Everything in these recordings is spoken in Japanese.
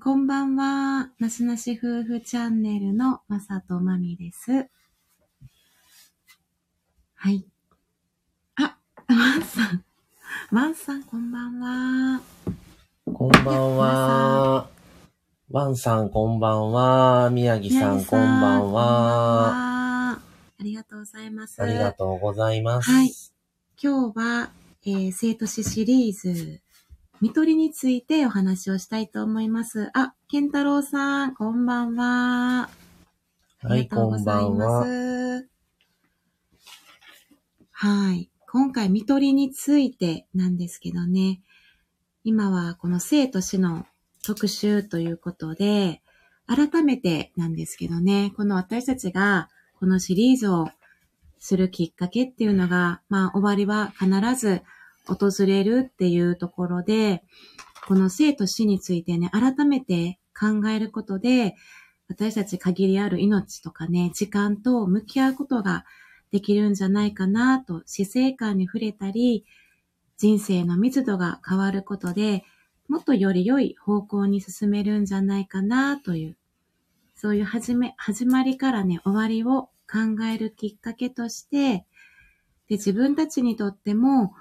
こんばんは。なしなし夫婦チャンネルのまさとまみです。はい。あ、ワンさん。ワンさん、こんばんは。こんばんは。ワンさん、こんばんは。宮城さん、こんばんは。ありがとうございます。ありがとうございます。はい今日は、えー生徒史シリーズ、見取りについてお話をしたいと思います。あ、健太郎さん、こんばんは。あはい、こんばんは。す。はい。今回、見取りについてなんですけどね。今はこの生と死の特集ということで、改めてなんですけどね、この私たちがこのシリーズをするきっかけっていうのが、まあ終わりは必ず訪れるっていうところで、この生と死についてね、改めて考えることで、私たち限りある命とかね、時間と向き合うことができるんじゃないかなと、死生観に触れたり、人生の密度が変わることで、もっとより良い方向に進めるんじゃないかなという、そういう始め、始まりからね、終わりを考えるきっかけとして、で、自分たちにとっても、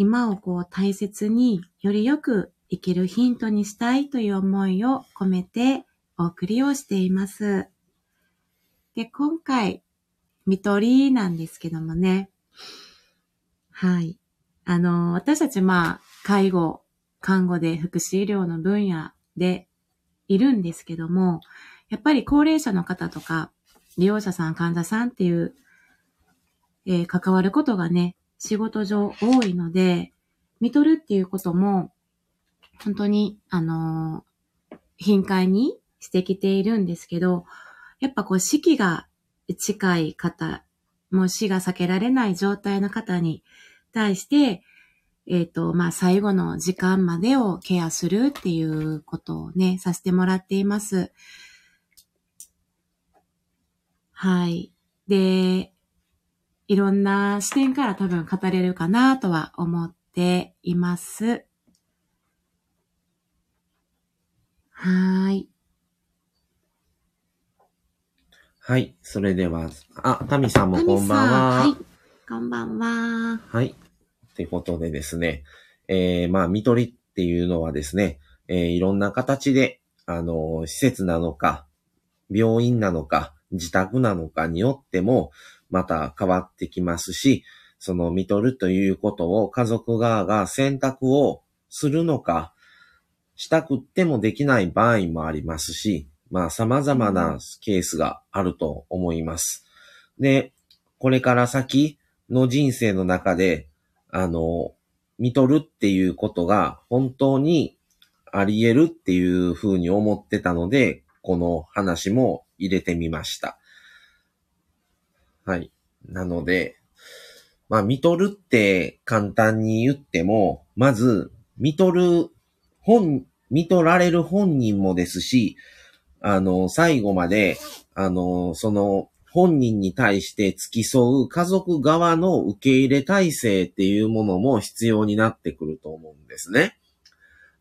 今をこう大切によりよく生きるヒントにしたいという思いを込めてお送りをしています。で、今回、見取りなんですけどもね。はい。あの、私たちまあ、介護、看護で福祉医療の分野でいるんですけども、やっぱり高齢者の方とか、利用者さん、患者さんっていう、えー関わることがね、仕事上多いので、見取るっていうことも、本当に、あのー頻回にしてきているんですけど、やっぱこう、死期が近い方、もう死が避けられない状態の方に対して、えっ、と、まあ、最後の時間までをケアするっていうことをね、させてもらっています。はい。で、いろんな視点から多分語れるかなとは思っています。はーい。はい、それでは、あ、タミさんもこんばんさは。はい。こんばんは。はい。ってことでですね、えー、まあ、見取りっていうのはですね、えー、いろんな形で、あのー施設なのか、病院なのか、自宅なのかによっても、また変わってきますし、その見取るということを家族側が選択をするのか、したくってもできない場合もありますし、まあ様々なケースがあると思います。で、これから先の人生の中で、あの、見取るっていうことが本当にあり得るっていうふうに思ってたので、この話も入れてみました。はい。なので、まあ、見取るって簡単に言っても、まず、見取る本、見取られる本人もですし、あの、最後まで、あの、その、本人に対して付き添う家族側の受け入れ体制っていうものも必要になってくると思うんですね。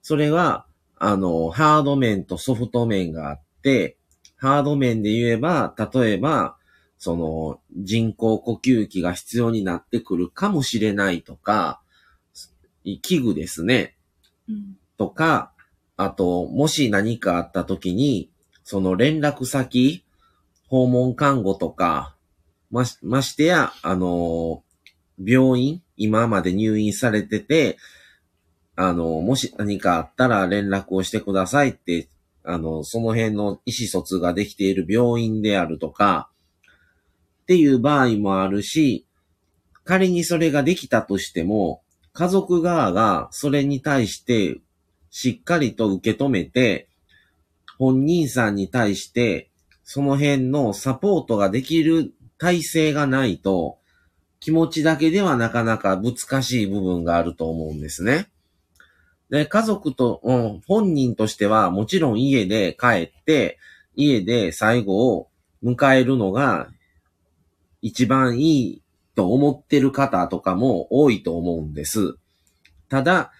それは、あの、ハード面とソフト面があって、ハード面で言えば、例えば、その、人工呼吸器が必要になってくるかもしれないとか、器具ですね。うん。とか、あと、もし何かあった時に、その連絡先、訪問看護とか、まし、ましてや、あの、病院、今まで入院されてて、あの、もし何かあったら連絡をしてくださいって、あの、その辺の意思疎通ができている病院であるとか、っていう場合もあるし、仮にそれができたとしても、家族側がそれに対してしっかりと受け止めて、本人さんに対して、その辺のサポートができる体制がないと、気持ちだけではなかなか難しい部分があると思うんですね。で、家族と、うん、本人としてはもちろん家で帰って、家で最後を迎えるのが一番いいと思ってる方とかも多いと思うんです。ただ、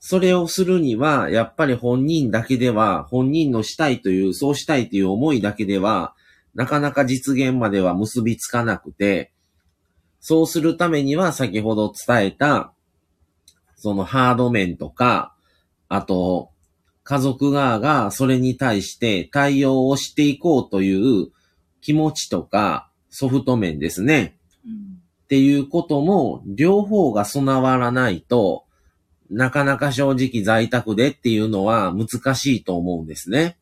それをするには、やっぱり本人だけでは、本人のしたいという、そうしたいという思いだけでは、なかなか実現までは結びつかなくて、そうするためには先ほど伝えた、そのハード面とか、あと、家族側がそれに対して対応をしていこうという気持ちとかソフト面ですね。うんっていうことも、両方が備わらないと、なかなか正直在宅でっていうのは難しいと思うんですね。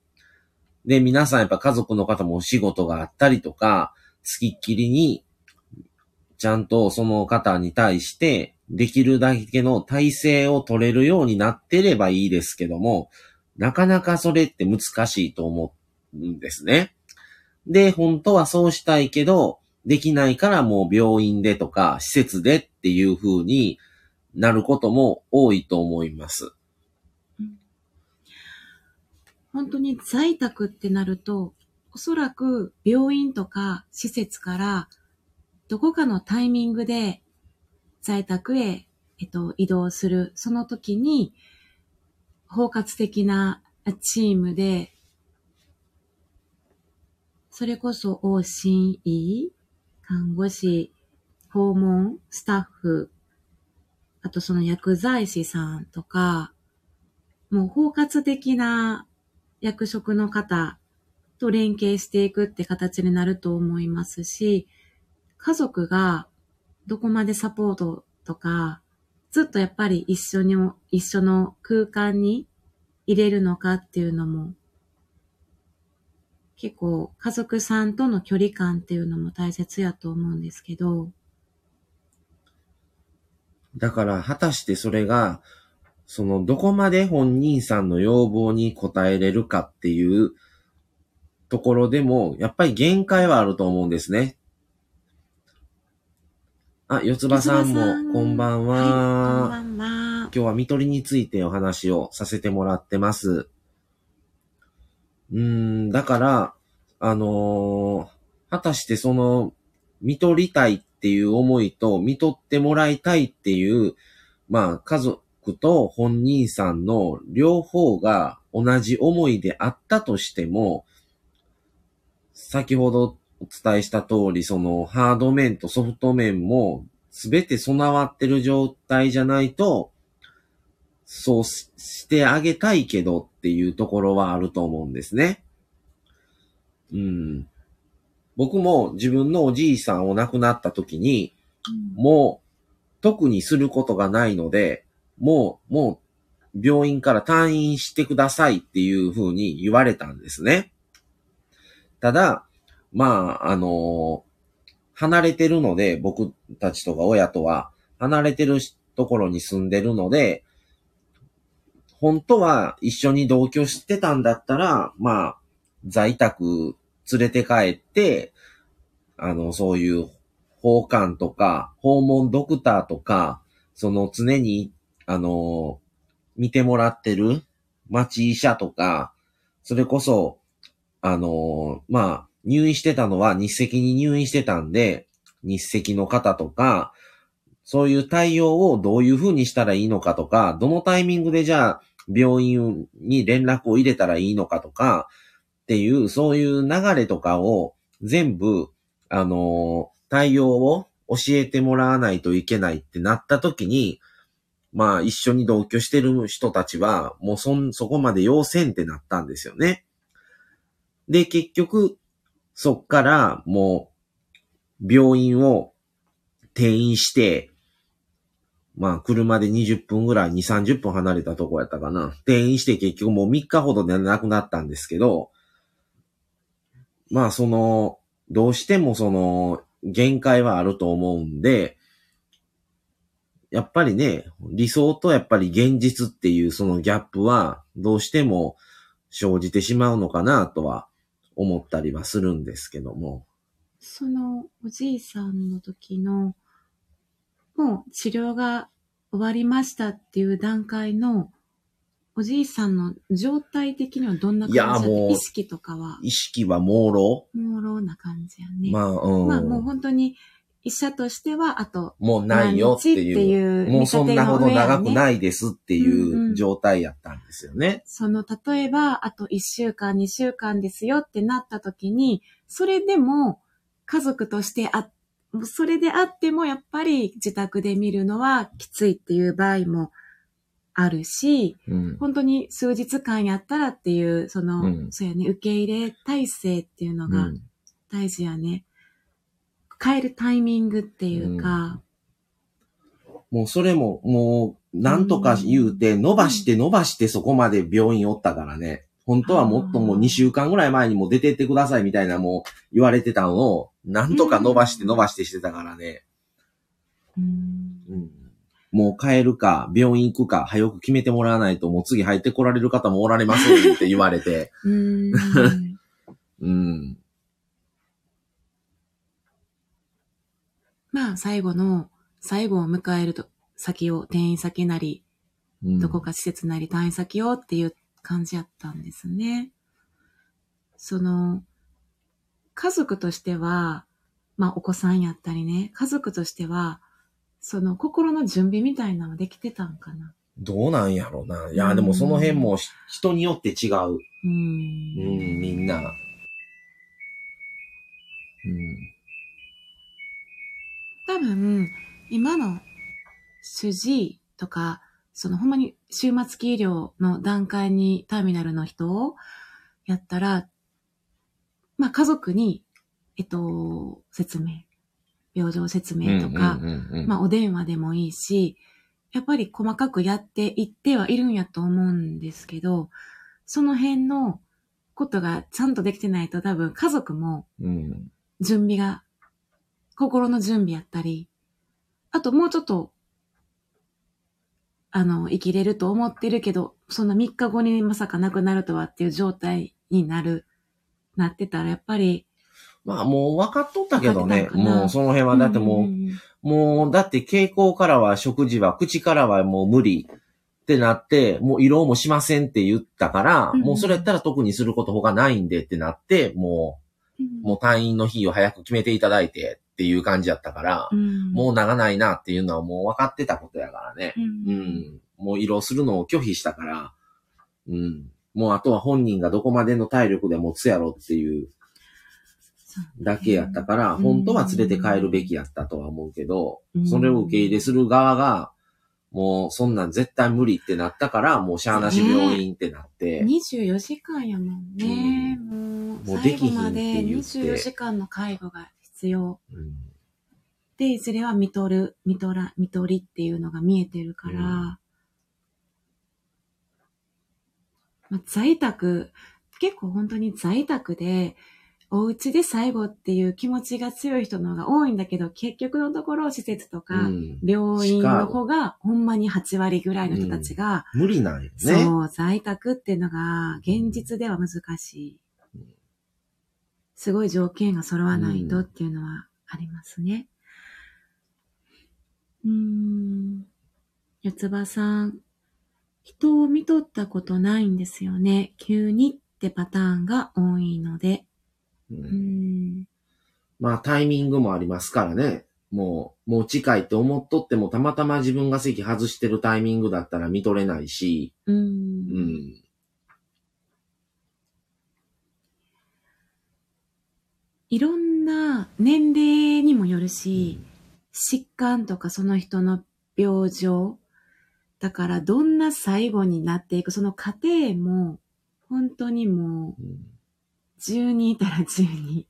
で、皆さんやっぱ家族の方もお仕事があったりとか、付きっきりに、ちゃんとその方に対して、できるだけの体制を取れるようになってればいいですけども、なかなかそれって難しいと思うんですね。で、本当はそうしたいけど、できないからもう病院でとか施設でっていう風になることも多いと思います。本当に在宅ってなると、おそらく病院とか施設からどこかのタイミングで在宅へ、えっと、移動する。その時に包括的なチームで、それこそ往診医、看護師、訪問、スタッフ、あとその薬剤師さんとか、もう包括的な役職の方と連携していくって形になると思いますし、家族がどこまでサポートとか、ずっとやっぱり一緒に、一緒の空間に入れるのかっていうのも、結構家族さんとの距離感っていうのも大切やと思うんですけど、だから、果たしてそれが、その、どこまで本人さんの要望に応えれるかっていうところでも、やっぱり限界はあると思うんですね。あ、四つ葉さんも、こんばんは。はい、こんばんは。今日は見取りについてお話をさせてもらってます。うん、だから、あのー果たしてその、見取りたいっていう思いと、見取ってもらいたいっていう、まあ、家族と本人さんの両方が同じ思いであったとしても、先ほどお伝えした通り、そのハード面とソフト面もすべて備わってる状態じゃないと、そうししてあげたいけどっていうところはあると思うんですね。うん。僕も自分のおじいさんを亡くなった時に、もう特にすることがないので、もう、もう病院から退院してくださいっていう風に言われたんですね。ただ、まあ、あの離れてるので、僕たちとか親とは離れてるところに住んでるので、本当は一緒に同居してたんだったら、まあ、在宅連れて帰って、あの、そういう訪韓とか、訪問ドクターとか、その常に、あの、見てもらってる町医者とか、それこそ、あの、まあ、入院してたのは日赤に入院してたんで、日赤の方とか、そういう対応をどういう風にしたらいいのかとか、どのタイミングでじゃあ病院に連絡を入れたらいいのかとか、っていう、そういう流れとかを全部、あの対応を教えてもらわないといけないってなった時に、まあ一緒に同居してる人たちは、もうそん、そこまで要せんってなったんですよね。で、結局、そっからもう、病院を転院して、まあ、車で20分ぐらい、2、30分離れたとこやったかな。転院して結局もう3日ほどで亡くなったんですけど、まあ、その、どうしてもその、限界はあると思うんで、やっぱりね、理想とやっぱり現実っていうそのギャップは、どうしても生じてしまうのかなとは思ったりはするんですけども。そのおじいさんの時の、もう治療が終わりましたっていう段階の、おじいさんの状態的にはどんな感じ？いやもう意識とかは、意識は朦朧？朦朧な感じやね。まあ、うん。まあもう本当に医者としては、あと、もうないよっていう。もうそんなほど長くい。ないですってうんういうん状態やったんですよね。その、例えば、あと1週間、2週間ですよってなった時に、それでも、家族としてあ、それであっても、やっぱり自宅で見るのはきついっていう場合もあるし、うん。本当に数日間やったらっていう、その、うんそうやね、受け入れ体制っていうのがうん大事やね。変えるタイミングっていうか、もうそれも、もう、なんとか言うて、伸ばして伸ばしてそこまで病院おったからね。本当はもっともうあー2週間ぐらい前にもう出てってくださいみたいなもう言われてたのを、なんとか伸ばして伸ばしてしてたからね。うんうんもう帰るか、病院行くか、早く決めてもらわないと、もう次入ってこられる方もおられませんって言われて。うんうん。まあ、最後の、最後を迎えると、先を、転院先なり、うんどこか施設なり退院先をっていう感じやったんですね。その、家族としては、まあお子さんやったりね、家族としては、その心の準備みたいなのできてたんかな。どうなんやろうな。いや、でもその辺もし人によって違う。う。うんん、みんな。うん。多分、今の主治医とか、そのほんまに終末期医療の段階にターミナルの人をやったら、まあ家族に、えっと、説明、病状説明とか、まあお電話でもいいし、やっぱり細かくやっていってはいるんやと思うんですけど、その辺のことがちゃんとできてないと多分家族もうん。準備が、心の準備やったり、あともうちょっと、あの、生きれると思ってるけど、そんな3日後にまさか亡くなるとはっていう状態になる、なってたら、やっぱり、まあもう分かっとったけどね。もうその辺は、だってもう、んんんもうだって傾向からは食事は、口からはもう無理ってなって、もう色もしませんって言ったから、うんもうそれやったら特にすること他ないんでってなって、もうん。う、もう退院の日を早く決めていただいてっていう感じやったから、うんもう長ないなっていうのはもう分かってたことやからね。うんうん。もう色するのを拒否したから、うん。もうあとは本人がどこまでの体力で持つやろっていうだけやったから、うん本当は連れて帰るべきやったとは思うけどう、んそれを受け入れする側が、もうそんなん絶対無理ってなったから、もうしゃあなし病院ってなって、24時間やもんね。もう、もうできひんって最後まで言って24時間の介護が必要。うんで、いずれは見とる、見とら、見とりっていうのが見えてるから、うんまあ、在宅、結構本当に在宅で、お家で最後っていう気持ちが強い人の方が多いんだけど、結局のところ施設とか、うん病院の方がほんまに8割ぐらいの人たちが、無理なんよね。そう、在宅っていうのが現実では難しい。すごい条件が揃わないとっていうのはありますね。うーん。四つ葉さん、人を見とったことないんですよね。急にってパターンが多いので。うんうーん。まあタイミングもありますからね。もう、もう近いって思っとってもたまたま自分が席外してるタイミングだったら見とれないし、うー。うんいろんな年齢にもよるし、疾患とかその人の病状。だからどんな最後になっていく、その過程も、本当にもう、うん10人いたら10人、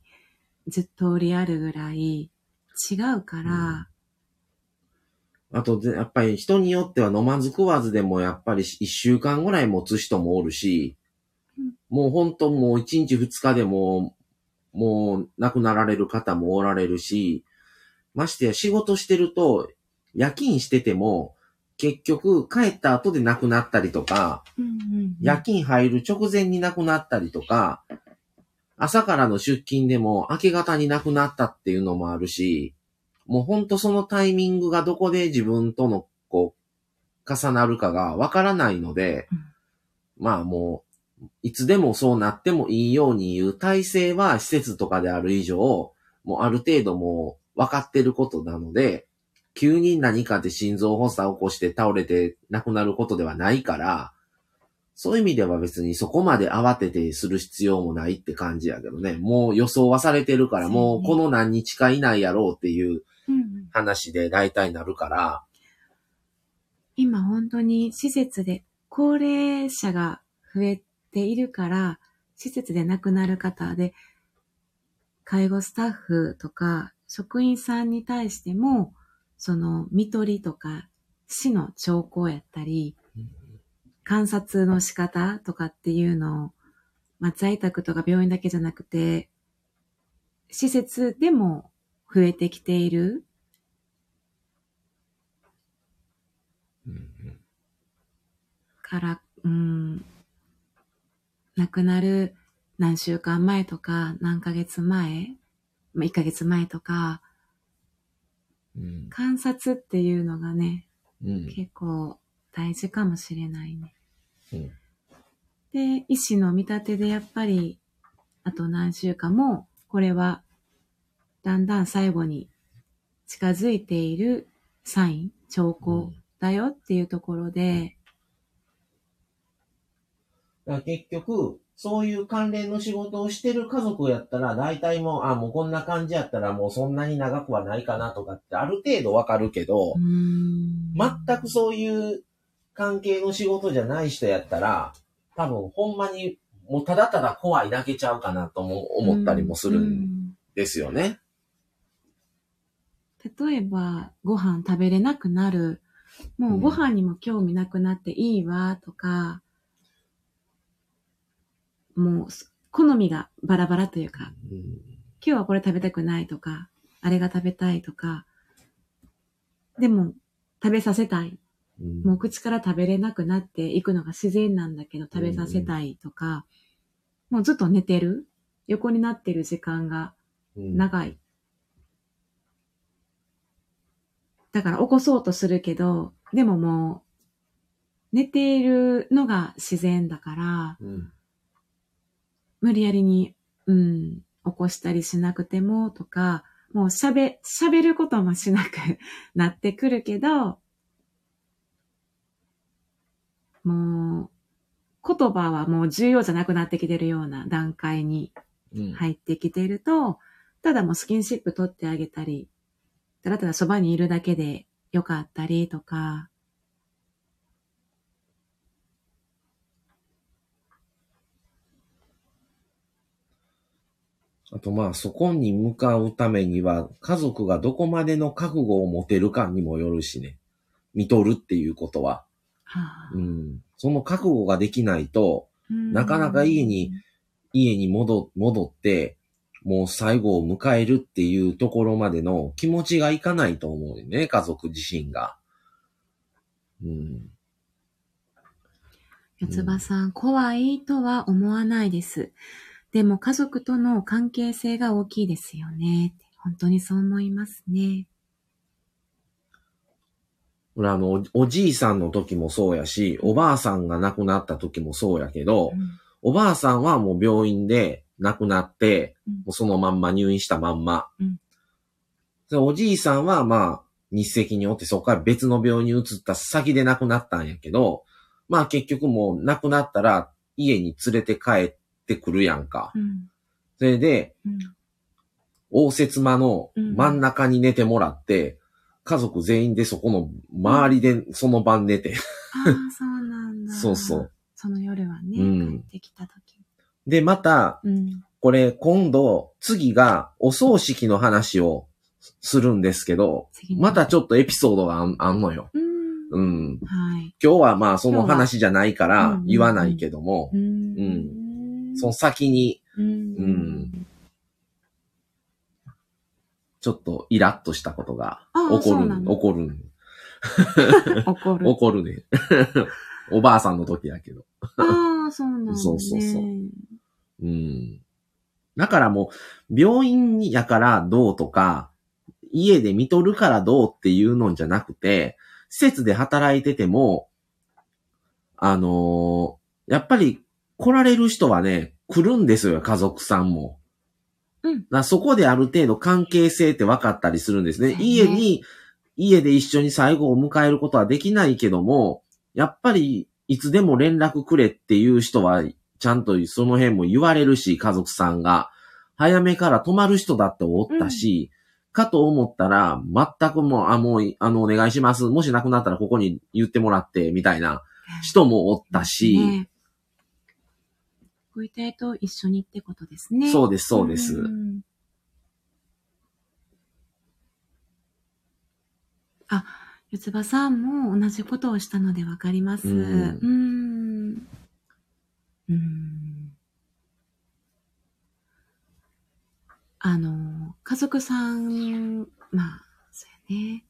ずっと通りあるぐらい違うから、あとで、やっぱり人によっては飲まず食わずでもやっぱり一週間ぐらい持つ人もおるしうん、もう本当もう一日二日でも、もう亡くなられる方もおられるし、ましてや仕事してると、夜勤してても、結局帰った後で亡くなったりとか、夜勤入る直前に亡くなったりとか、朝からの出勤でも明け方に亡くなったっていうのもあるし、もうほんとそのタイミングがどこで自分とのこう、重なるかがわからないので、うん。まあもう、いつでもそうなってもいいように言う体制は施設とかである以上、もうある程度も分かってることなので、急に何かで心臓発作を起こして倒れて亡くなることではないから、そういう意味では別にそこまで慌ててする必要もないって感じやけどね。もう予想はされてるから、もうこの何日か以内やろうっていう話で大体なるから、今本当に施設で高齢者が増えているから、施設で亡くなる方で、介護スタッフとか職員さんに対しても、その、見取りとか死の兆候やったり、観察の仕方とかっていうのを、まあ、在宅とか病院だけじゃなくて、施設でも増えてきている。から、うん、亡くなる何週間前とか、何ヶ月前、まあ、1ヶ月前とか、うん。観察っていうのがね、うん。結構大事かもしれないね。うん。で、医師の見立てでやっぱり、あと何週間も、これは、だんだん最後に近づいているサイン、兆候だよっていうところで、だから結局、そういう関連の仕事をしてる家族やったら、大体もう、あ、もうこんな感じやったらもうそんなに長くはないかなとかってある程度わかるけど全くそういう関係の仕事じゃない人やったら、多分ほんまにもうただただ怖いだけちゃうかなとも思ったりもするんですよね。うん例えば、ご飯食べれなくなる。もうご飯にも興味なくなっていいわとか、もう好みがバラバラというか、うん。今日はこれ食べたくないとか、あれが食べたいとか、でも食べさせたい。うん。もう口から食べれなくなっていくのが自然なんだけど食べさせたいとか、もうずっと寝てる。横になってる時間がうん。長い。だから起こそうとするけど、でももう寝ているのが自然だから、うん無理やりに、うん、起こしたりしなくてもとか、もう喋、喋ることもしなく なってくるけど、もう、言葉はもう重要じゃなくなってきてるような段階にうん。入ってきてると、ただもうスキンシップ取ってあげたり、ただただそばにいるだけでよかったりとか、あとまあそこに向かうためには家族がどこまでの覚悟を持てるかにもよるしね。見とるっていうことは。はあうん。その覚悟ができないと、うんなかなか家に家に戻戻って、もう最後を迎えるっていうところまでの気持ちがいかないと思うよね、家族自身が。うん。四つ葉さん、怖いとは思わないです。でも家族との関係性が大きいですよね。本当にそう思いますね。俺あの、おおじいさんの時もそうやし、おばあさんが亡くなった時もそうやけど、うんおばあさんはもう病院で亡くなって、うんもうそのまんま入院したまんま。うんでおじいさんはまあ、日赤におってそこから別の病院に移った先で亡くなったんやけど、まあ結局もう亡くなったら家に連れて帰ってくるやんか。うんそれで、うん応接間のうん真ん中に寝てもらって、家族全員でそこの周りでその晩寝て。ああ、そうなんだ。そうそう。その夜はね、うん帰ってきた時。で、また、うん。これ今度、次がお葬式の話をするんですけど、またちょっとエピソードがあんのよ。うん。うん。はい。今日はまあその話じゃないからは言わないけども、うん。その先にうん。うんちょっとイラッとしたことが起こるそうな、の起こる。起こるね。おばあさんの時だけど。ああ、そうなんだ、ね。そうそうそううん。だからもう、病院やからどうとか、家で見とるからどうっていうのじゃなくて、施設で働いてても、あのーやっぱり来られる人はね、来るんですよ、家族さんも。うん。だそこである程度関係性って分かったりするんですね。ね家に、家で一緒に最後を迎えることはできないけども、やっぱりいつでも連絡くれっていう人は、ちゃんとその辺も言われるし、家族さんが。早めから泊まる人だっておったし、かと思ったら、全くもう、あ、もう、あの、お願いします。もし亡くなったらここに言ってもらって、みたいな人もおったし、ねご遺体と一緒にってことですね。そうです、そうです。んあ、四つ葉さんも同じことをしたのでわかります。ううんん。うん。あの、家族さん、まあ、そうやね。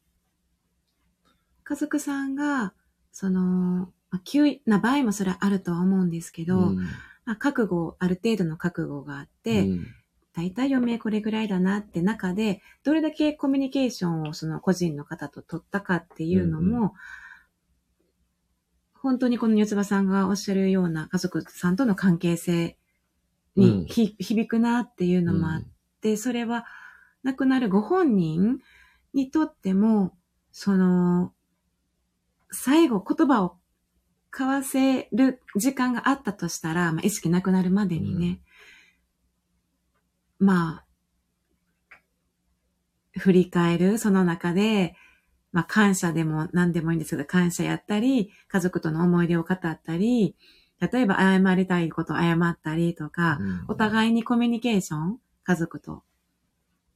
家族さんが、その、まあ、急な場合もそれはあるとは思うんですけど、うんまあ、覚悟、ある程度の覚悟があって、うん。大体余命これぐらいだなって中で、どれだけコミュニケーションをその個人の方と取ったかっていうのも、うん。本当にこの四つ葉さんがおっしゃるような家族さんとの関係性にひ、響くなっていうのもあって、それは亡くなるご本人にとっても、その、最後言葉を交わせる時間があったとしたら、まあ、意識なくなるまでにね、まあ、振り返る、その中で、まあ感謝でも何でもいいんですけど、感謝やったり、家族との思い出を語ったり、例えば謝りたいことを謝ったりとか、うん。お互いにコミュニケーション、家族と、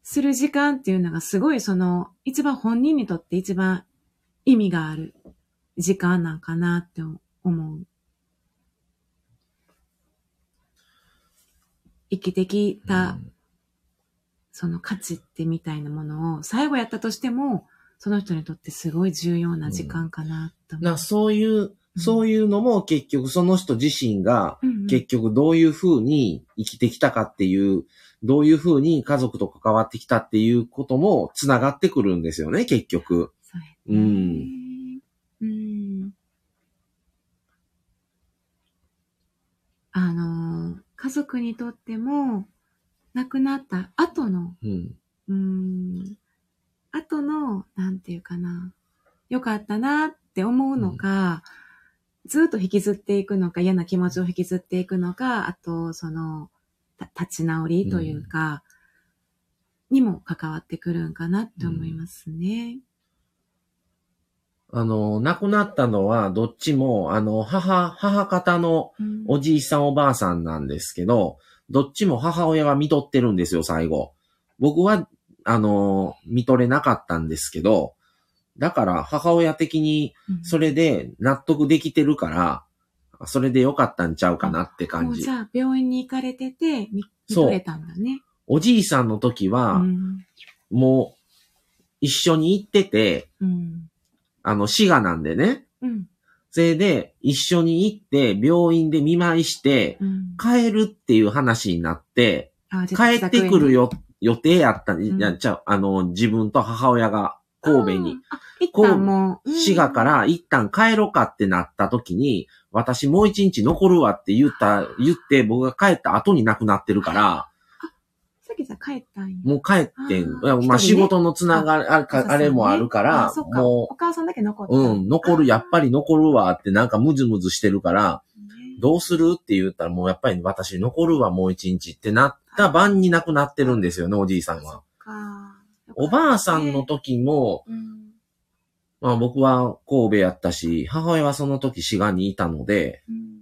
する時間っていうのがすごいその、一番本人にとって一番意味がある時間なんかなって思う。生きてきた、その価値ってみたいなものを、最後やったとしても、その人にとってすごい重要な時間かなと思う。なそういう、そういうのも結局その人自身がうんうん結局どういう風に生きてきたかっていう、どういう風に家族と関わってきたっていうことも繋がってくるんですよね、結局。そうねん。うん。あの、家族にとっても、亡くなった後の、うん。うん、後の、なんていうかな、よかったなって思うのか、ずっと引きずっていくのか、嫌な気持ちを引きずっていくのか、あと、その、た立ち直りというか、にも関わってくるんかなって思いますね。あの、亡くなったのはどっちも、あの、母、母方のうんおじいさんおばあさんなんですけど、どっちも母親は見とってるんですよ、最後。僕は、あの、見とれなかったんですけど、だから母親的にうんそれで納得できてるから、それでよかったんちゃうかなっても感じうじ。ゃあ、病院に行かれてて、見見とれたんだね。おじいさんの時は、うん。もう、一緒に行ってて、うん。あの、滋賀なんでね。うん。それで、一緒に行って、病院で見舞いして、うん。帰るっていう話になって、帰ってくる。よ、予定やった、んいや、じゃあ、あの、自分と母親が神戸に、あー。あ、一旦もう。うん滋賀か、ら一旦帰ろうかってなった時に、私もう一日残るわって言った、言って僕が帰った後に亡くなってるから、さっきさ、帰ったんや。もう帰ってん、あまあ仕事のつながり、あかあれもあるからあ、そっか。もお母さんだけ残った。う、うん、残る、やっぱり残るわってなんかムズムズしてるから、ねどうするって言ったらもうやっぱり私残るわもう一日ってなった晩に亡くなってるんですよね、おじいさんは。かおばあさんの、時も、うん。まあ僕は神戸やったし、母親はその時滋賀にいたので、うん。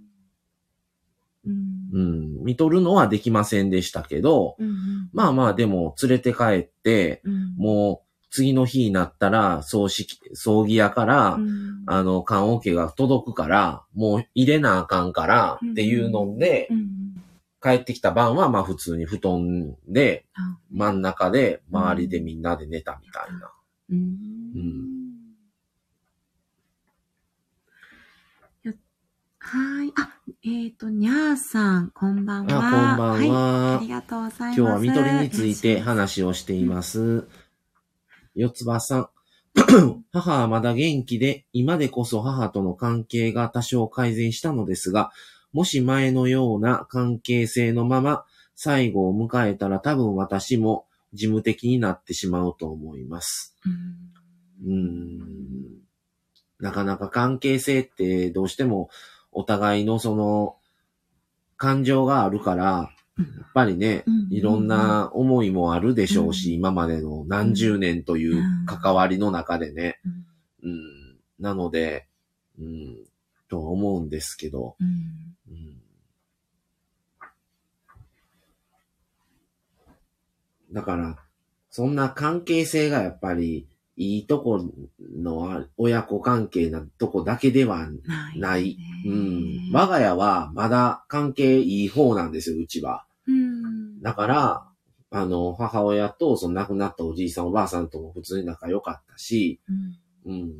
うん。うん、見とるのはできませんでしたけど、うん。まあまあでも連れて帰って、うん。もう次の日になったら葬式、葬儀屋から、うん、あの、棺桶が届くから、もう入れなあかんからっていうので、うん。帰ってきた晩はまあ普通に布団で、あ真ん中で周りでみんなで寝たみたいな。うんうんよはい。あ、えっ、と、にゃーさん、こんばんは。あ、こんばんは。はい。ありがとうございます。今日は見取りについて話をしています。四つ葉さん。母はまだ元気で、今でこそ母との関係が多少改善したのですが、もし前のような関係性のまま最後を迎えたら多分私も事務的になってしまうと思います。うん。なかなか関係性ってどうしてもお互いのその感情があるから、うんやっぱりね、うんいろんな思いもあるでしょうし、うん今までの何十年という関わりの中でね。うんうん。なので、うん、と思うんですけど、うんうん。だから、そんな関係性がやっぱりいいとこのあ親子関係なとこだけではない。ない。うねん。我が家はまだ関係いい方なんですよ、うちは。うん。だから、あの、母親とその亡くなったおじいさんおばあさんとも普通に仲良かったし、うんうん。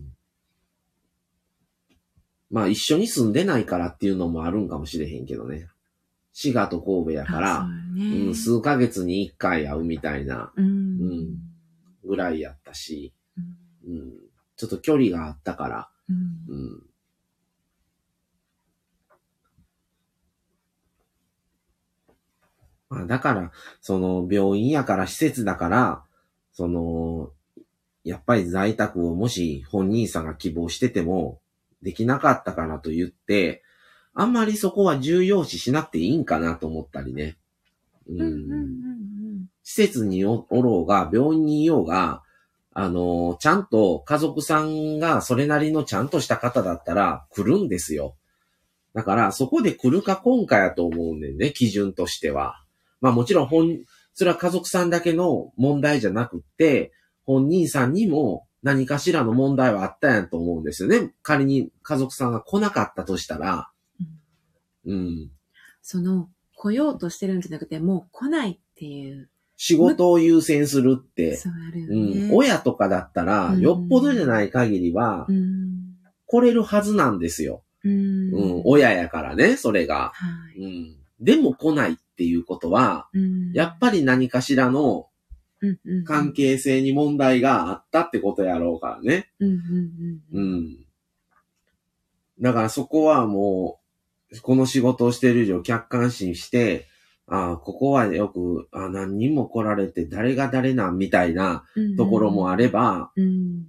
まあ一緒に住んでないからっていうのもあるんかもしれへんけどね。滋賀と神戸やから、うねうん、数ヶ月に一回会うみたいなうんうんぐらいやったし、うん。うん、ちょっと距離があったから、うん。うん。まあだから、その病院やから施設だから、その、やっぱり在宅をもし本人さんが希望しててもできなかったからと言って、あんまりそこは重要視しなくていいんかなと思ったりね。ううん施設におおろうが、病院にいようが、あの、ちゃんと家族さんがそれなりのちゃんとした方だったら来るんですよ。だから、そこで来るか今回やと思うんだよね、基準としては。まあもちろん本、それは家族さんだけの問題じゃなくって、本人さんにも何かしらの問題はあったんやと思うんですよね。仮に家族さんが来なかったとしたら、うんうん。その、来ようとしてるんじゃなくて、もう来ないっていう。仕事を優先するって、そうあるようね。ん、親とかだったら、うんよっぽどじゃない限りはう、ん。来れるはずなんですよ。うん。うん、親やからね、それが。はい。うん。でも来ないっていうことは、うんやっぱり何かしらの関係性に問題があったってことやろうからね。うんうん。だからそこはもう、この仕事をしている以上客観視して、ああ、ここはよく、あ何人も来られて誰が誰なんみたいなうん。ところもあれば、うん。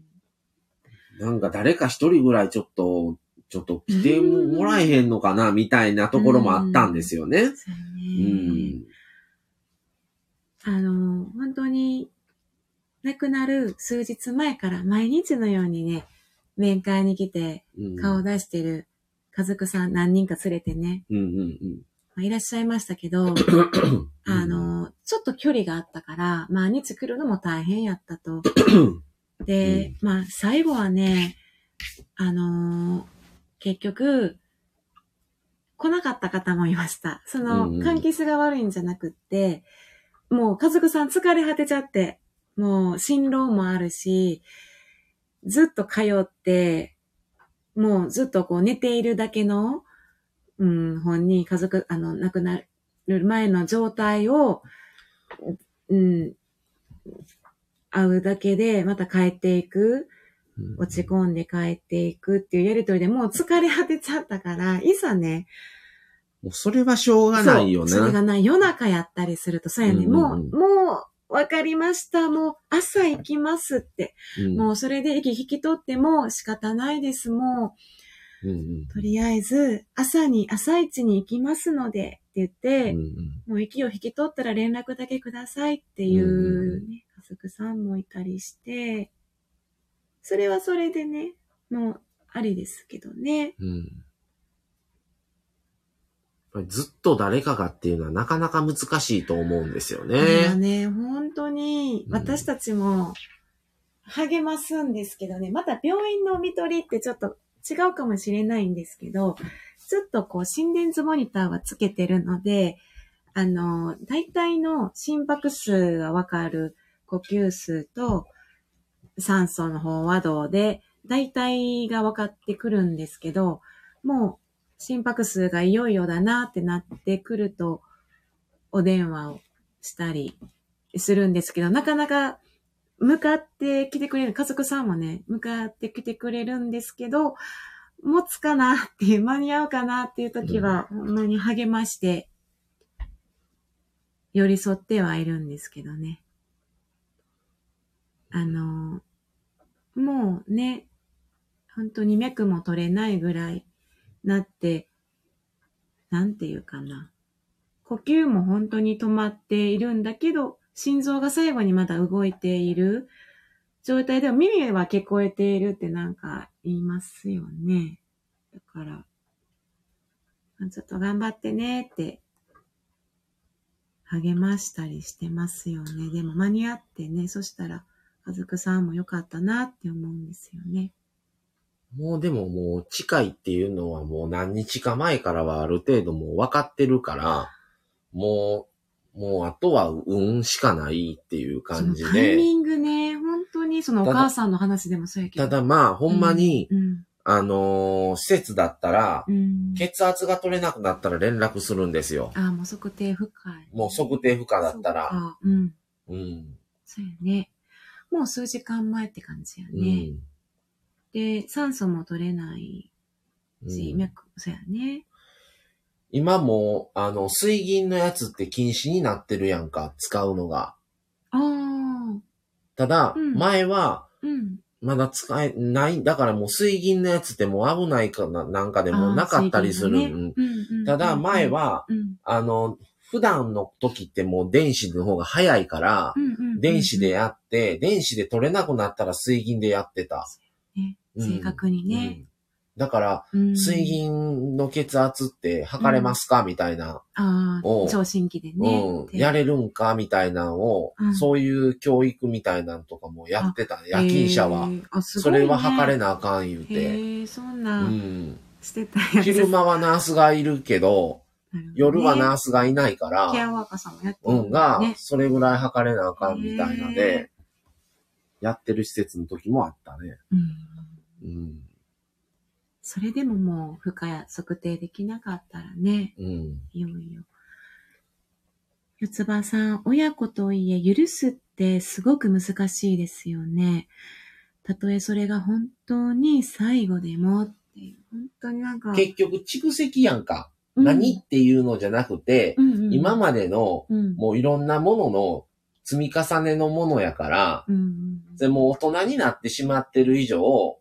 なんか誰か一人ぐらいちょっと、ちょっと来てもらえへんのかなみたいなところもあったんですよね。あの、本当に、亡くなる数日前から毎日のようにね、面会に来てうん。顔を出してる家族さん何人か連れてね、うんうんまあ、いらっしゃいましたけど、うん。あの、ちょっと距離があったから、毎日来るのも大変やったと。で、まあ、最後はね、あの結局、来なかった方もいました。その、うんうん関係性が悪いんじゃなくって、もう家族さん疲れ果てちゃって、もう辛労もあるし、ずっと通って、もうずっとこう寝ているだけの、うん、本人、家族、あの、亡くなる前の状態を、うん、会うだけで、また帰っていく、落ち込んで帰っていくっていうやりとりでもう疲れ果てちゃったから、いざね、もうそれはしょうがないよそうそれがね。ない夜中やったりすると、そうやね、うんうんうんもう、もう、わかりました。もう、朝行きますって。うんもう、それで息引き取っても仕方ないです。もうんうんう、とりあえず、朝に、朝一に行きますので、って言って、うんうん。もう息を引き取ったら連絡だけくださいっていう、ね、家族さんもいたりして、それはそれでね、もう、ありですけどね。うん。ずっと誰かがっていうのはなかなか難しいと思うんですよこれはね。ね、本当に、うん。私たちも励ますんですけどね、また病院の見取りってちょっと違うかもしれないんですけど、ちょっとこう心電図モニターはつけてるので、あの、大体の心拍数がわかる呼吸数と酸素の飽和度で、大体が分かってくるんですけど、もう心拍数がいよいよだなってなってくると、お電話をしたりするんですけど、なかなか向かってきてくれる、家族さんもね、向かってきてくれるんですけど、持つかなっていう、間に合うかなっていう時は、ほんまに励まして、寄り添ってはいるんですけどね。あの、もうね、本当に脈も取れないぐらいなって、なんていうかな。呼吸も本当に止まっているんだけど、心臓が最後にまだ動いている状態でも耳は聞こえているってなんか言いますよね。だから、ちょっと頑張ってねって励ましたりしてますよね。でも間に合ってね、そしたら、家族さんも良かったなって思うんですよね。もうでももう近いっていうのはもう何日か前からはある程度もう分かってるから、もう、もうあとは運しかないっていう感じそのタイで、ミングね、本当にそのお母さんの話でもそうやけど。ただまあほんまに、うん、あのー施設だったら、うん。血圧が取れなくなったら連絡するんですよ。ああ、もう測定不可。もう測定不可だったら。そっかうん。うん。そうやね。もう数時間前って感じやうね。ん。で、酸素も取れないし、うん脈、そうやね。今もう、あの、水銀のやつって禁止になってるやんか、使うのが。ああ、ただ、うん前は、うん。まだ使えない、だからもう水銀のやつってもう危ないかな、なんかでもなかったりする。水銀がねうんうんただ、前、は、うんあの、普段の時ってもう電子の方が早いから、うんうんうん電子でやって、電子で取れなくなったら水銀でやってた。ねうん正確にね。うんだから、うん水銀の血圧って測れますか？みたいな、ああ、聴診器でね。うん、やれるんか？みたいなのを、うんそういう教育みたいなのとかもやってた、夜勤者は。そ。れは測れなあかん言うて。へえ、そんうな、ん。してた昼間はナースがいるけど、夜はナースがいないから、ケアワーカーさんもやってるうんんがね、。それぐらい測れなあかんみたいなへで、やってる施設の時もあったね。うんうん。それでももう、負荷や測定できなかったらね、うん。いよいよ。四つ葉さん、親子といえ、許すってすごく難しいですよね。たとえそれが本当に最後でもっていう、本当になんか。結局蓄積やんか。うん何っていうのじゃなくて、うんうん今までの、うんもういろんなものの積み重ねのものやから、うんうんでもう大人になってしまってる以上、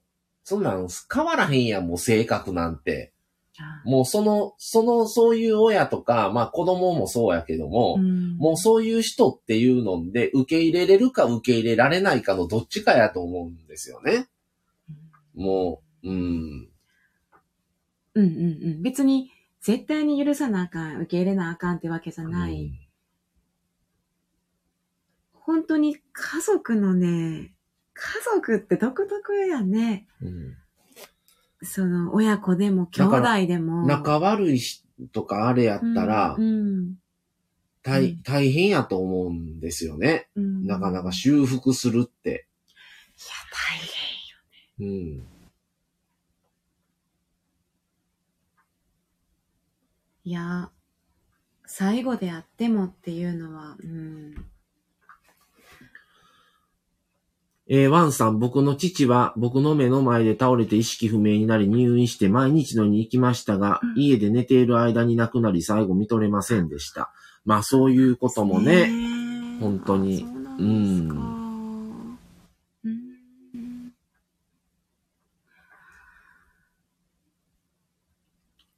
そんなん変わらへんやん、もう性格なんて。あもうその、その、そういう親とか、まあ子供もそうやけども、うんもうそういう人っていうので、受け入れれるか受け入れられないかのどっちかやと思うんですよね。もう、うん。うんうんうん。別に、絶対に許さなあかん、受け入れなあかんってわけじゃない。本当に家族のね、家族って独特やね。うんその、親子でも兄弟でも。仲悪い人とかあれやったら、うん大うん大変やと思うんですよね。うんなかなか修復するって。いや、大変。うん。いや、最後であってもっていうのは、うん。えーワンさん、僕の父は僕の目の前で倒れて意識不明になり入院して毎日のように行きましたが、うん家で寝ている間に亡くなり最後見とれませんでした。まあそういうこともね、ね本当にうなん。うん。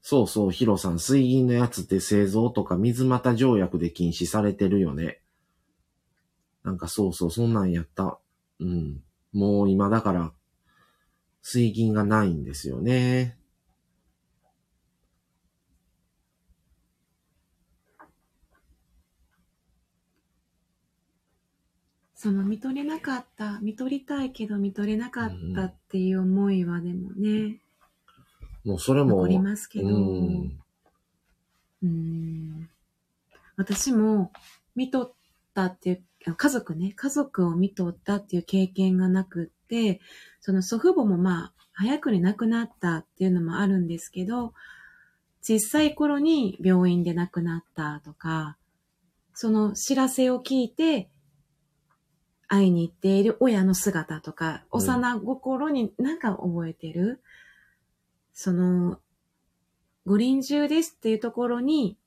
そうそう、ヒロさん、水銀のやつって製造とか水俣条約で禁止されてるよね。なんかそうそう、そんなんやった。うん。もう今だから、水銀がないんですよね。その見とれなかった、見とりたいけど見とれなかったっていう思いはでもね、もうそれも、残りますけど、うん。うん私も見とったって家族ね、家族を見とったっていう経験がなくって、その祖父母もまあ、早くに亡くなったっていうのもあるんですけど、小さい頃に病院で亡くなったとか、その知らせを聞いて、会いに行っている親の姿とか、うん。幼心になんか覚えてる、その、ご臨終ですっていうところに、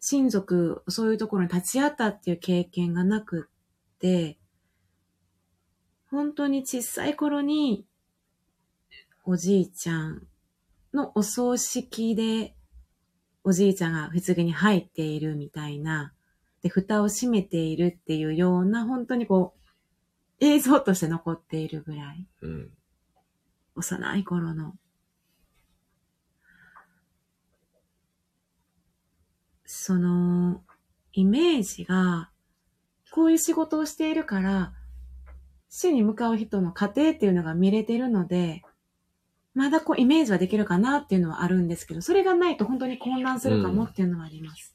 親族、そういうところに立ち会ったっていう経験がなくって、本当に小さい頃に、おじいちゃんのお葬式で、おじいちゃんが棺に入っているみたいな、で、蓋を閉めているっていうような、本当にこう、映像として残っているぐらい、うん。幼い頃の。その、イメージが、こういう仕事をしているから、死に向かう人の過程っていうのが見れてるので、まだこうイメージはできるかなっていうのはあるんですけど、それがないと本当に混乱するかもっていうのはあります。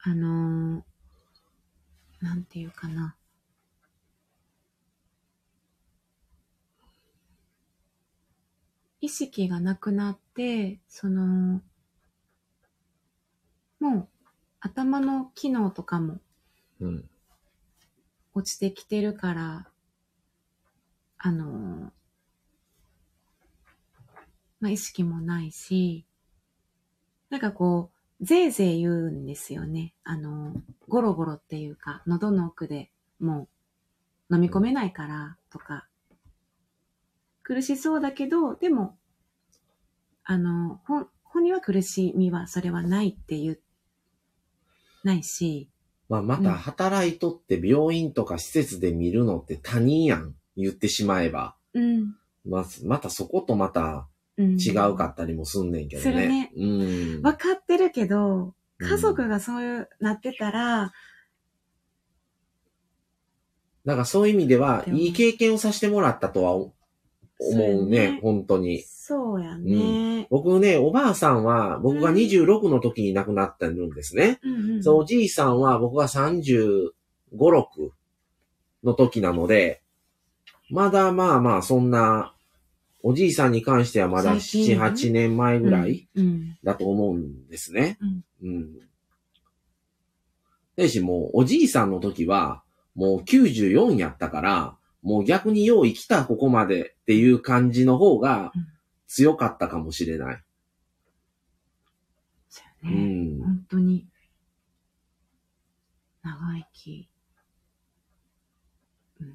あのーなんていうかな。意識がなくなって、その、もう頭の機能とかもうん。落ちてきてるから、あの、まあ、意識もないし、なんかこう、ぜいぜい言うんですよね。あの、ゴロゴロっていうか、喉の奥でもう飲み込めないからとか、苦しそうだけど、でも、あの、ほ本人は苦しみはそれはないって言う、ないし、まあ、また働いとって病院とか施設で見るのって他人やん。言ってしまえば。うん。まあ、またそことまたうん、違うかったりもすんねんけどねするね。うん。分かってるけど、うん家族がそういう、なってたら、だからそういう意味では、いい経験をさせてもらったとは思うね、本当に。そうやね。僕ね、おばあさんは、僕がうん26の時に亡くなってるんですね。うんうんそう、おじいさんは僕が35、6の時なので、まだまあまあそんな、おじいさんに関してはまだ7、最近8年前ぐらいうん。だと思うんですね。うんうん。だし、もうおじいさんの時は、もう94やったから、もう逆によう生きたここまでっていう感じの方がうん強かったかもしれない。そうやね。うん。本当に、長生き。うん。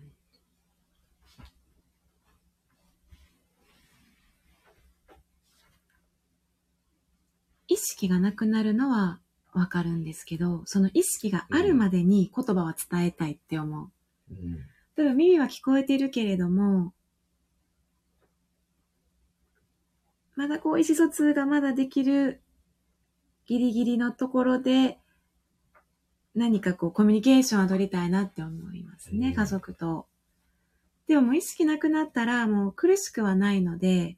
意識がなくなるのはわかるんですけど、その意識があるまでに言葉は伝えたいって思う。うん例えば耳は聞こえてるけれども、まだこう意思疎通がまだできるギリギリのところで、何かこうコミュニケーションを取りたいなって思いますね、うん家族と。でももう意識なくなったらもう苦しくはないので、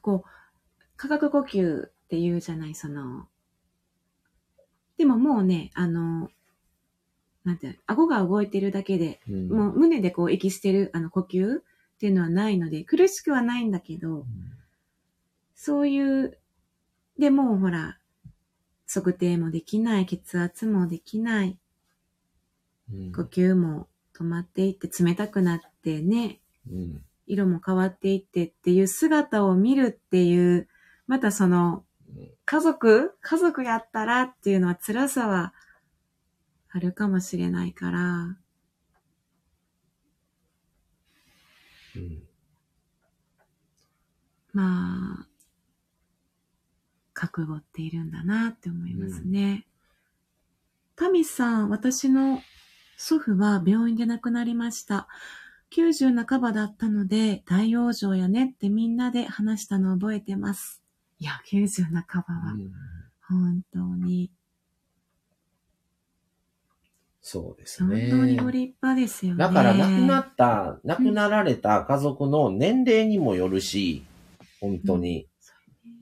こう、化学呼吸って言うじゃない、その、でももうね、あの、なんて顎が動いてるだけで、うん。もう胸でこう息してるあの呼吸っていうのはないので、苦しくはないんだけど、そういう、でもうほら、測定もできない、血圧もできない、うん。呼吸も止まっていって冷たくなってね、うん。色も変わっていってっていう姿を見るっていう、またそのうん、家族家族やったらっていうのは辛さはあるかもしれないから、うんまあ、覚悟っているんだなって思いますね。タミさん、私の祖父は病院で亡くなりました。90半ばだったので、大往生やねってみんなで話したのを覚えてます。いや、90半ばはうん本当に、そうです本ね。当にご立派ですよね。だから亡くなった、亡くなられた家族の年齢にもよるし、本当に。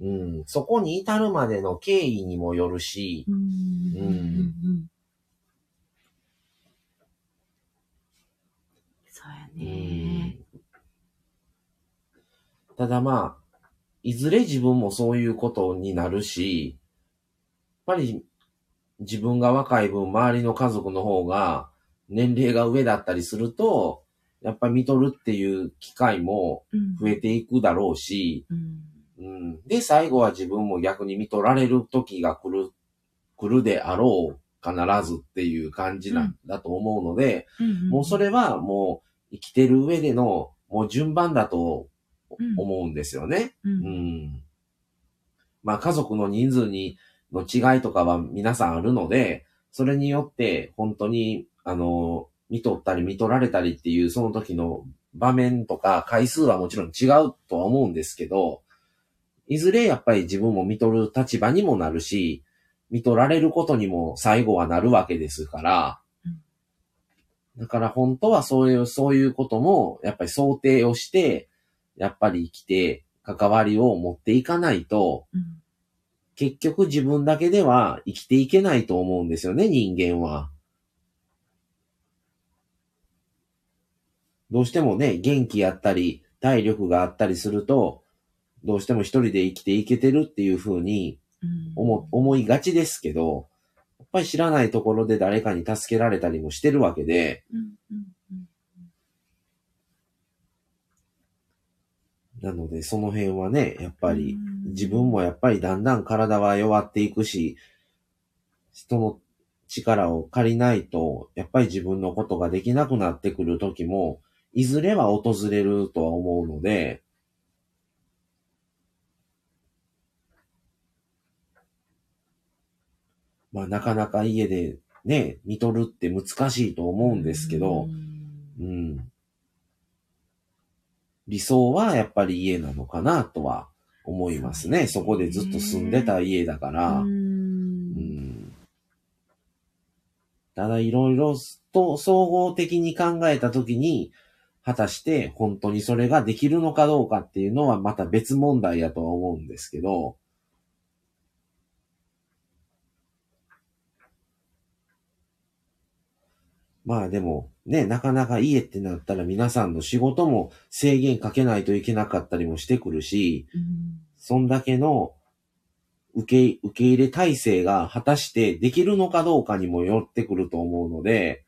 うん。そこに至るまでの経緯にもよるし、うんそうやね。ただまあ、いずれ自分もそういうことになるし、やっぱり自分が若い分周りの家族の方が年齢が上だったりすると、やっぱり見とるっていう機会もうん。増えていくだろうし、うん。うん。で、最後は自分も逆に見とられる時が来る、来るであろう、必ずっていう感じな、うんだと思うので、うん。もうそれはもう生きてる上での、もう順番だとうん、思うんですよね。う。うんん。まあ家族の人数に、の違いとかは皆さんあるので、それによって本当に、あの、見とったり見とられたりっていうその時の場面とか回数はもちろん違うとは思うんですけど、いずれやっぱり自分も見とる立場にもなるし、見とられることにも最後はなるわけですから、だから本当はそういう、そういうこともやっぱり想定をして、やっぱり生きて関わりを持っていかないと、うん。結局自分だけでは生きていけないと思うんですよね、人間は。どうしてもね、元気やったり、体力があったりすると、どうしても一人で生きていけてるっていう風にうん。思思いがちですけど、やっぱり知らないところで誰かに助けられたりもしてるわけで、うん。うん。うん。なのでその辺はね、やっぱりうん自分もやっぱりだんだん体は弱っていくし、人の力を借りないと、やっぱり自分のことができなくなってくる時も、いずれは訪れるとは思うので、まあなかなか家でね、見とるって難しいと思うんですけど、うん。理想はやっぱり家なのかなとは思いますね。そこでずっと住んでた家だから。う。うんんただいろいろと総合的に考えたときに、果たして本当にそれができるのかどうかっていうのはまた別問題やとは思うんですけど、まあでもね、なかなか家ってなったら皆さんの仕事も制限かけないといけなかったりもしてくるし、うん。そんだけの受け、受け入れ体制が果たしてできるのかどうかにもよってくると思うので、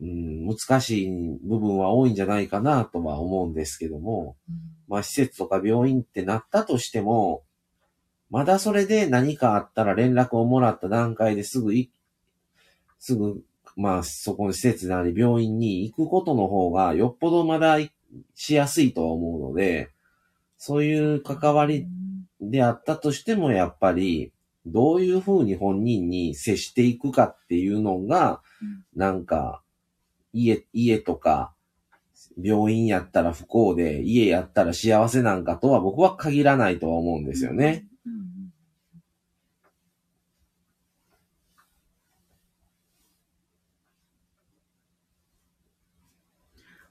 うん、難しい部分は多いんじゃないかなとは思うんですけども、まあ施設とか病院ってなったとしても、まだそれで何かあったら連絡をもらった段階ですぐい、すぐ、まあそこの施設なり病院に行くことの方がよっぽどまだしやすいとは思うので、そういう関わりであったとしても、やっぱり、どういうふうに本人に接していくかっていうのが、うんなんか、家、家とか、病院やったら不幸で、家やったら幸せなんかとは僕は限らないとは思うんですよね。うん。うん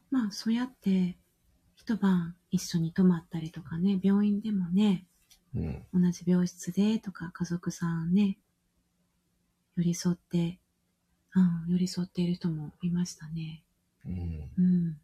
まあ、そうやって、一晩一緒に泊まったりとかね、病院でもね、うん。同じ病室でとか、家族さんね、寄り添って、うん、寄り添っている人もいましたね。うん。うん。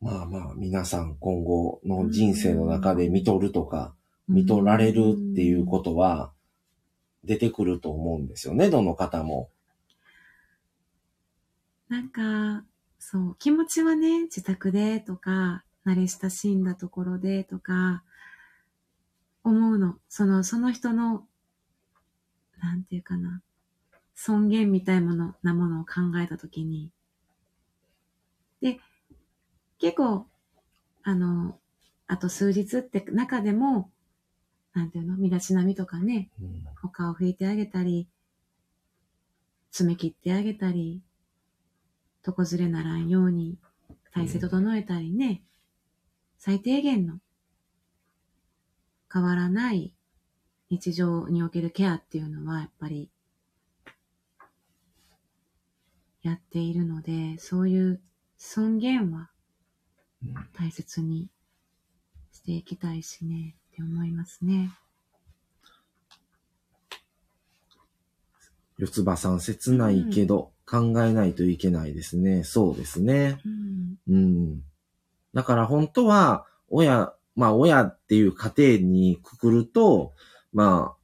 まあまあ、皆さん今後の人生の中で見とるとか、見とられるっていうことは、出てくると思うんですよね、どの方も。なんか、そう、気持ちはね、自宅でとか、慣れ親しんだところでとか、思うの。その、その人の、なんていうかな、尊厳みたいもの、なものを考えたときに。で、結構、あの、あと数日って中でも、なんていうの、身だしなみとかね、うん。他を拭いてあげたり、爪切ってあげたり、床ずれならんように体勢整えたりね、最低限の変わらない日常におけるケアっていうのはやっぱりやっているので、そういう尊厳はうん大切にしていきたいしね、って思いますね。四つ葉さん、切ないけど、考えないといけないですね。そうですね。うん。うん。だから本当は、親、まあ親っていう家庭にくくると、まあ、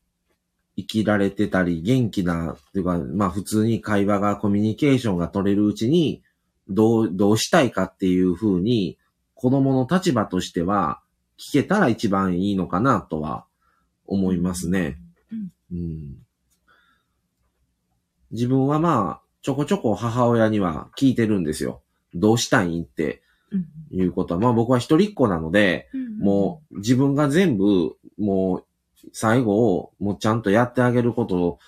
生きられてたり、元気な、っていうか、まあ普通に会話が、コミュニケーションが取れるうちに、どう、どうしたいかっていうふうに、子供の立場としては、聞けたら一番いいのかなとは思いますね。うんうん。自分はまあ、ちょこちょこ母親には聞いてるんですよ。どうしたいんってうんいうことは、まあ僕は一人っ子なので、うんもう自分が全部、もう最後をもうちゃんとやってあげること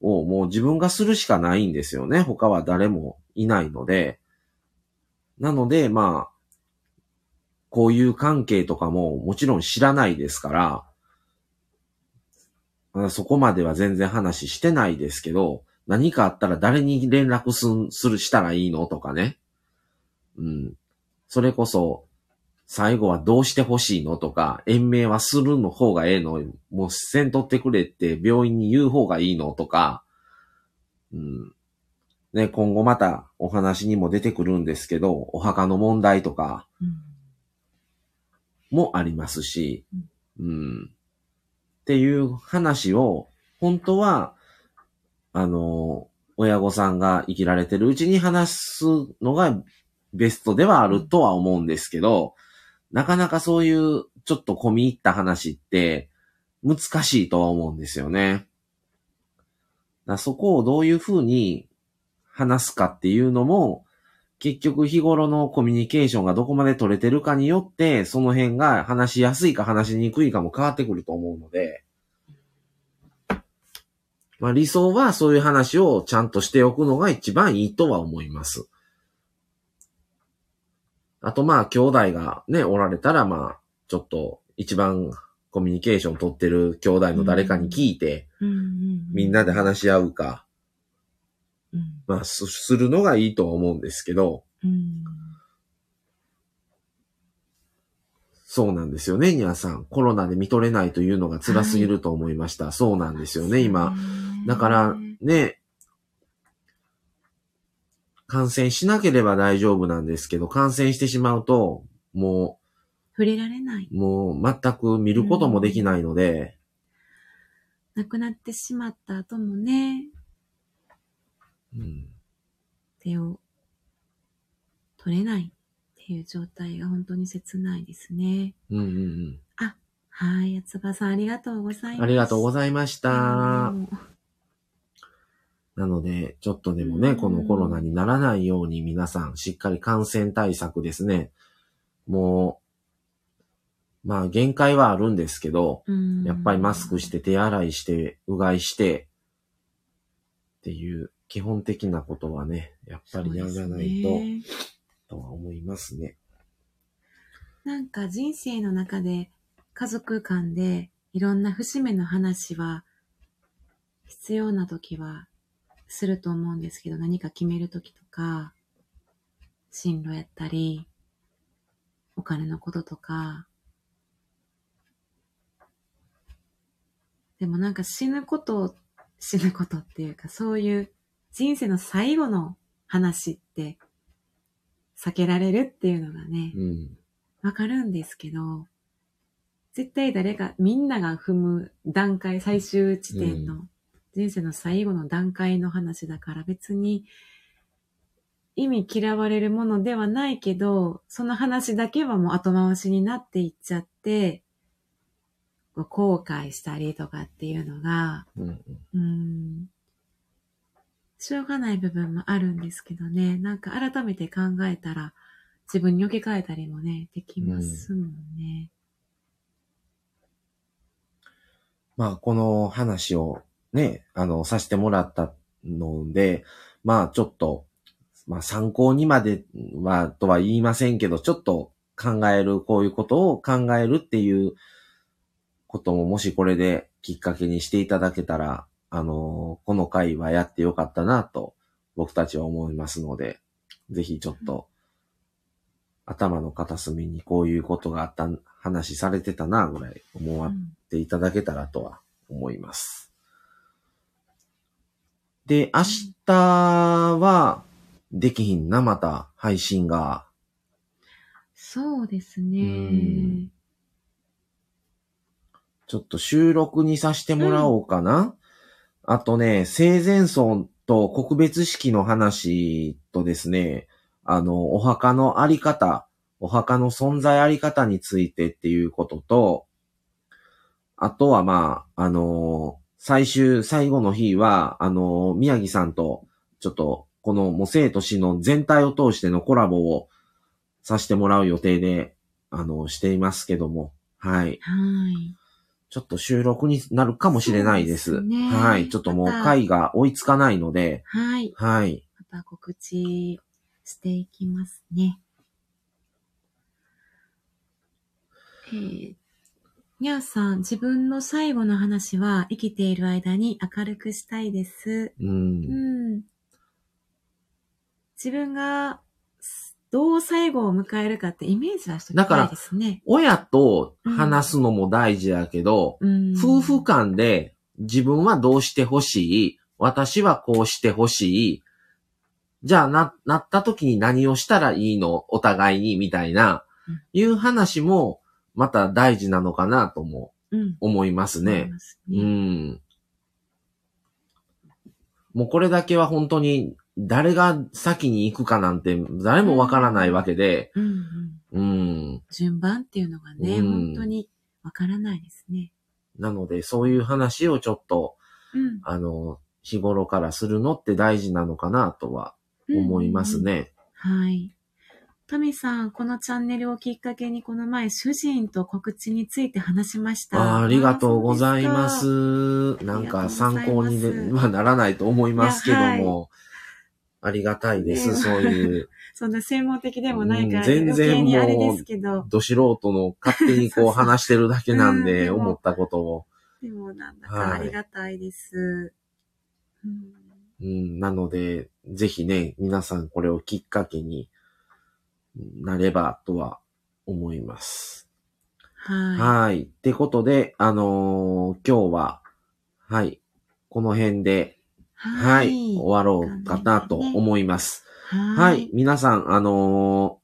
をもう自分がするしかないんですよね。他は誰もいないので。なので、まあ、こういう関係とかももちろん知らないですから、そこまでは全然話してないですけど、何かあったら誰に連絡すする、したらいいのとかね。うん。それこそ、最後はどうしてほしいのとか、延命はするの方がええのもうせんとってくれって病院に言う方がいいのとか、うん。ね、今後またお話にも出てくるんですけど、お墓の問題とかうんもありますし、うん。っていう話を、本当は、あの、親御さんが生きられてるうちに話すのがベストではあるとは思うんですけど、なかなかそういうちょっと込み入った話って難しいとは思うんですよね。だそこをどういうふうに話すかっていうのも、結局日頃のコミュニケーションがどこまで取れてるかによって、その辺が話しやすいか話しにくいかも変わってくると思うので、まあ理想はそういう話をちゃんとしておくのが一番いいとは思います。あとまあ兄弟がね、おられたらまあ、ちょっと一番コミュニケーション取ってる兄弟の誰かに聞いて、みんなで話し合うか、うんまあすするのがいいとは思うんですけど、うんそうなんですよね、ニャーさん。コロナで見とれないというのが辛すぎると思いました。そうなんですよね、今。だから、ね、感染しなければ大丈夫なんですけど、感染してしまうと、も触れられない。う、もう全く見ることもできないので、亡くなってしまった後もね、うん手を取れないっていう状態が本当に切ないですね。うんうんうん。はい、やつばさんありがとうございます。ありがとうごいざいました。なので、ちょっとでもね、うんこのコロナにならないように皆さん、しっかり感染対策ですね。もう、まあ限界はあるんですけど、うんやっぱりマスクして手洗いして、うがいして、っていう基本的なことはね、やっぱりやらないと、ねとは思いますね。なんか人生の中で家族間でいろんな節目の話は必要な時はすると思うんですけど何か決める時とか進路やったりお金のこととかでもなんか死ぬこと死ぬことっていうかそういう人生の最後の話って避けられるっていうのがね、うん。わかるんですけど、絶対誰か、みんなが踏む段階、最終地点の、人生の最後の段階の話だから別に意味嫌われるものではないけど、その話だけはもう後回しになっていっちゃって、後悔したりとかっていうのが、うん。うーん、しょうがない部分もあるんですけどね、なんか改めて考えたら、自分に置き換えたりもね、できますもんね。まあ、この話をね、あの、させてもらったので、まあ、ちょっと、まあ、参考にまでは、とは言いませんけど、ちょっと考える、こういうことを考えるっていうことも、もしこれできっかけにしていただけたら、あの、この回はやってよかったなと、僕たちは思いますので、ぜひちょっと、頭の片隅にこういうことがあった、話されてたな、ぐらい思っていただけたらとは思います。で、明日は、できひんな、また、配信が。そうですうねん。ちょっと収録にさせてもらおうかな。あとね、生前葬と告別式の話とですね、あの、お墓のあり方、お墓の存在あり方についてっていうことと、あとはまあ、あの最終、最後の日は、あの宮城さんと、ちょっと、このもう生と死の全体を通してのコラボをさせてもらう予定で、あの、していますけども、はい。はい。ちょっと収録になるかもしれないです。ですねはい。ちょっともう回が追いつかないので、はい。はい。また告知していきますね。えー、にゃーさん、自分の最後の話は生きている間に明るくしたいです。うん。うん。自分がどう最後を迎えるかってイメージはしときたいですね。親と話すのも大事やけど、うん、夫婦間で自分はどうしてほしい？私はこうしてほしい？じゃあな、なった時に何をしたらいいの？お互いにみたいなうん、いう話もまた大事なのかなともうん。思いますね。うね。ん。もうこれだけは本当に誰が先に行くかなんて誰もわからないわけで、うんうん。うん。順番っていうのがね、うん本当にわからないですね。なのでそういう話をちょっと、うん。あの、日頃からするのって大事なのかなとは思いますね。はい。タミさん、このチャンネルをきっかけにこの前、主人と告知について話しました。あーありがとうございます。なんか参考にで はならないと思いますけども、ありがたいです、ねそういう、そんな専門的でもないから、うん全然もうですけど、ど素人の勝手にこう話してるだけなんうんで、思ったことを。でもなんだはいかありがたいです。うんうん、なので、ぜひね、皆さんこれをきっかけになればとは思います。ははい。ってことで、あのー今日は、はい、この辺で、い。はい、終わろうかなと思います。は。はい皆さん、あの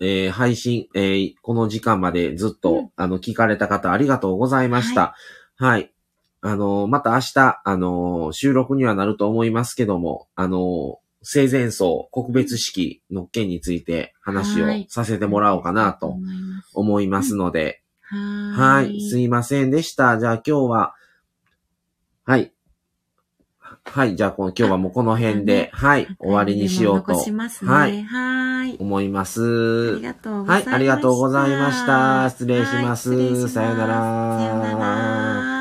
ーえー配信、えーこの時間までずっと、うんあの、聞かれた方ありがとうございました。はい。あのーまた明日、あのー収録にはなると思いますけども、あのー生前葬、告別式の件について話をはいさせてもらおうかなと思います。ので、ははい。すいませんでした。じゃあ今日は、はい。はい。じゃあこの今日はもうこの辺で、はい。終わりにしようと残しますね。ははいい。はい。思いまあすり。がとうござはいい。ました。ありがとうございました。失礼します。はい失礼しますさよなら。さよなら。